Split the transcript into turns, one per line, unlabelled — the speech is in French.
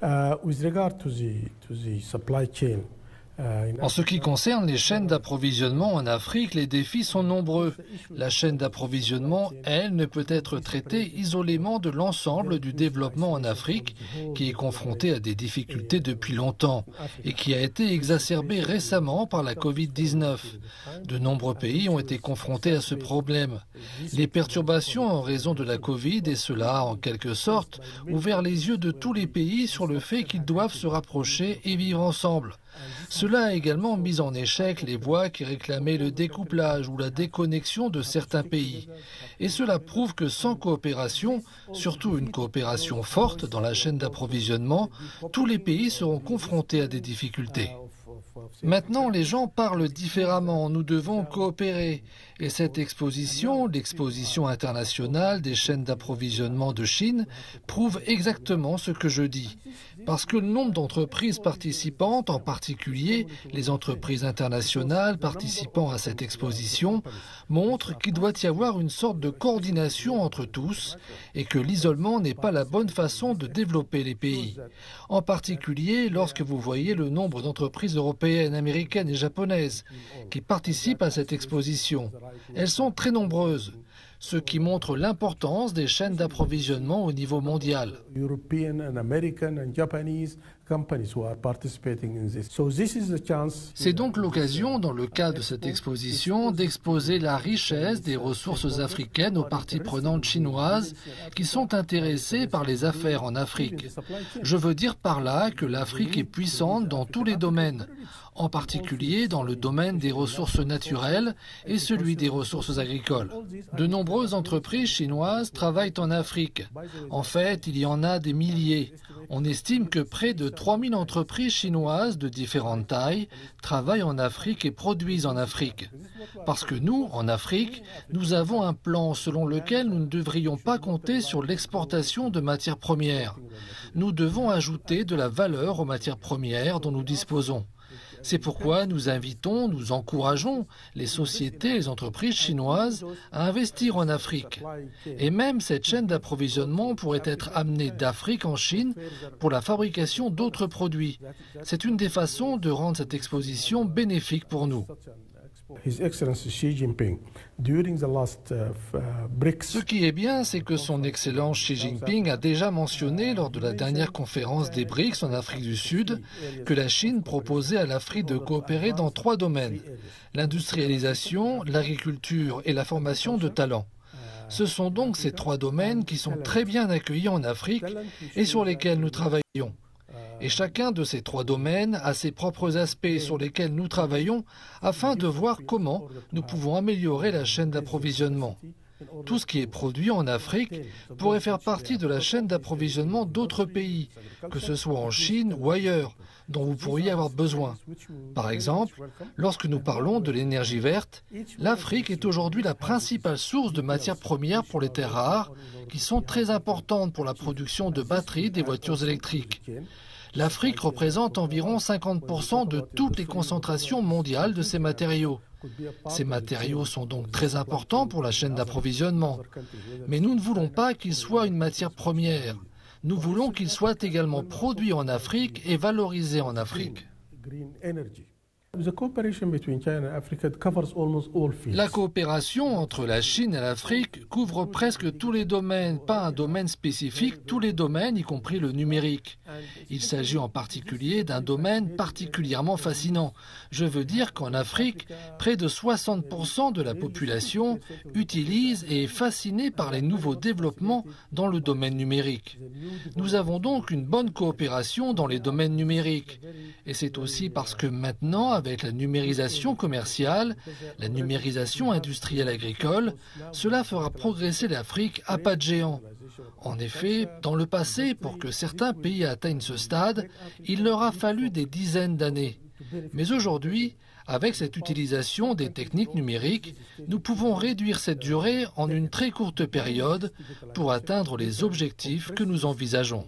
Uh, with regard to the, to the supply chain,
en ce qui concerne les chaînes d'approvisionnement en Afrique, les défis sont nombreux. La chaîne d'approvisionnement, elle, ne peut être traitée isolément de l'ensemble du développement en Afrique, qui est confronté à des difficultés depuis longtemps et qui a été exacerbée récemment par la Covid-19. De nombreux pays ont été confrontés à ce problème. Les perturbations en raison de la Covid et cela, en quelque sorte, ouvert les yeux de tous les pays sur le fait qu'ils doivent se rapprocher et vivre ensemble. Cela a également mis en échec les voix qui réclamaient le découplage ou la déconnexion de certains pays. Et cela prouve que sans coopération, surtout une coopération forte dans la chaîne d'approvisionnement, tous les pays seront confrontés à des difficultés. Maintenant, les gens parlent différemment. Nous devons coopérer. Et cette exposition, l'exposition internationale des chaînes d'approvisionnement de Chine, prouve exactement ce que je dis. Parce que le nombre d'entreprises participantes, en particulier les entreprises internationales participant à cette exposition, montre qu'il doit y avoir une sorte de coordination entre tous et que l'isolement n'est pas la bonne façon de développer les pays. En particulier lorsque vous voyez le nombre d'entreprises européennes, américaines et japonaises qui participent à cette exposition. Elles sont très nombreuses ce qui montre l'importance des chaînes d'approvisionnement au niveau mondial. C'est donc l'occasion, dans le cadre de cette exposition, d'exposer la richesse des ressources africaines aux parties prenantes chinoises qui sont intéressées par les affaires en Afrique. Je veux dire par là que l'Afrique est puissante dans tous les domaines, en particulier dans le domaine des ressources naturelles et celui des ressources agricoles. De nombreuses entreprises chinoises travaillent en Afrique. En fait, il y en a des milliers. On estime que près de 3000 entreprises chinoises de différentes tailles travaillent en Afrique et produisent en Afrique. Parce que nous, en Afrique, nous avons un plan selon lequel nous ne devrions pas compter sur l'exportation de matières premières. Nous devons ajouter de la valeur aux matières premières dont nous disposons. C'est pourquoi nous invitons, nous encourageons les sociétés, les entreprises chinoises à investir en Afrique. Et même cette chaîne d'approvisionnement pourrait être amenée d'Afrique en Chine pour la fabrication d'autres produits. C'est une des façons de rendre cette exposition bénéfique pour nous. Ce qui est bien, c'est que son Excellence Xi Jinping a déjà mentionné lors de la dernière conférence des BRICS en Afrique du Sud que la Chine proposait à l'Afrique de coopérer dans trois domaines l'industrialisation, l'agriculture et la formation de talents. Ce sont donc ces trois domaines qui sont très bien accueillis en Afrique et sur lesquels nous travaillons. Et chacun de ces trois domaines a ses propres aspects sur lesquels nous travaillons afin de voir comment nous pouvons améliorer la chaîne d'approvisionnement. Tout ce qui est produit en Afrique pourrait faire partie de la chaîne d'approvisionnement d'autres pays, que ce soit en Chine ou ailleurs, dont vous pourriez avoir besoin. Par exemple, lorsque nous parlons de l'énergie verte, l'Afrique est aujourd'hui la principale source de matières premières pour les terres rares, qui sont très importantes pour la production de batteries des voitures électriques. L'Afrique représente environ 50% de toutes les concentrations mondiales de ces matériaux. Ces matériaux sont donc très importants pour la chaîne d'approvisionnement. Mais nous ne voulons pas qu'ils soient une matière première. Nous voulons qu'ils soient également produits en Afrique et valorisés en Afrique. La coopération entre la Chine et l'Afrique couvre presque tous les domaines, pas un domaine spécifique, tous les domaines, y compris le numérique. Il s'agit en particulier d'un domaine particulièrement fascinant. Je veux dire qu'en Afrique, près de 60% de la population utilise et est fascinée par les nouveaux développements dans le domaine numérique. Nous avons donc une bonne coopération dans les domaines numériques. Et c'est aussi parce que maintenant, avec la numérisation commerciale, la numérisation industrielle agricole, cela fera progresser l'Afrique à pas de géant. En effet, dans le passé, pour que certains pays atteignent ce stade, il leur a fallu des dizaines d'années. Mais aujourd'hui, avec cette utilisation des techniques numériques, nous pouvons réduire cette durée en une très courte période pour atteindre les objectifs que nous envisageons.